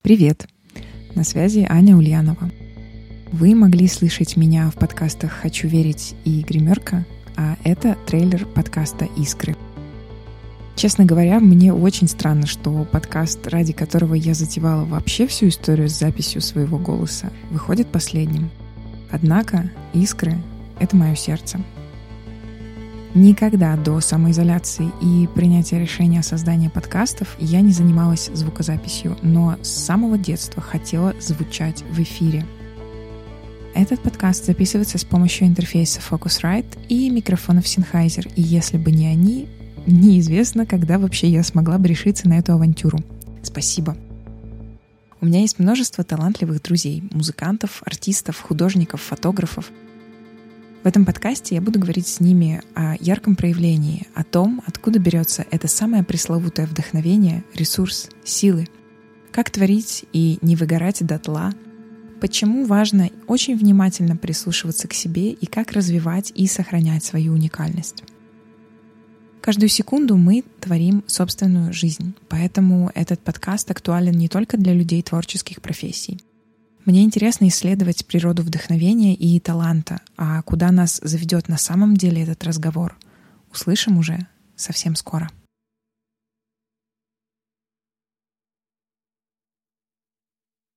Привет! На связи Аня Ульянова. Вы могли слышать меня в подкастах «Хочу верить» и «Гримерка», а это трейлер подкаста «Искры». Честно говоря, мне очень странно, что подкаст, ради которого я затевала вообще всю историю с записью своего голоса, выходит последним. Однако «Искры» — это мое сердце — Никогда до самоизоляции и принятия решения о создании подкастов я не занималась звукозаписью, но с самого детства хотела звучать в эфире. Этот подкаст записывается с помощью интерфейса Focusrite и микрофонов Sennheiser, и если бы не они, неизвестно, когда вообще я смогла бы решиться на эту авантюру. Спасибо. У меня есть множество талантливых друзей, музыкантов, артистов, художников, фотографов — в этом подкасте я буду говорить с ними о ярком проявлении, о том, откуда берется это самое пресловутое вдохновение, ресурс, силы, как творить и не выгорать дотла, почему важно очень внимательно прислушиваться к себе и как развивать и сохранять свою уникальность. Каждую секунду мы творим собственную жизнь, поэтому этот подкаст актуален не только для людей творческих профессий. Мне интересно исследовать природу вдохновения и таланта, а куда нас заведет на самом деле этот разговор, услышим уже совсем скоро.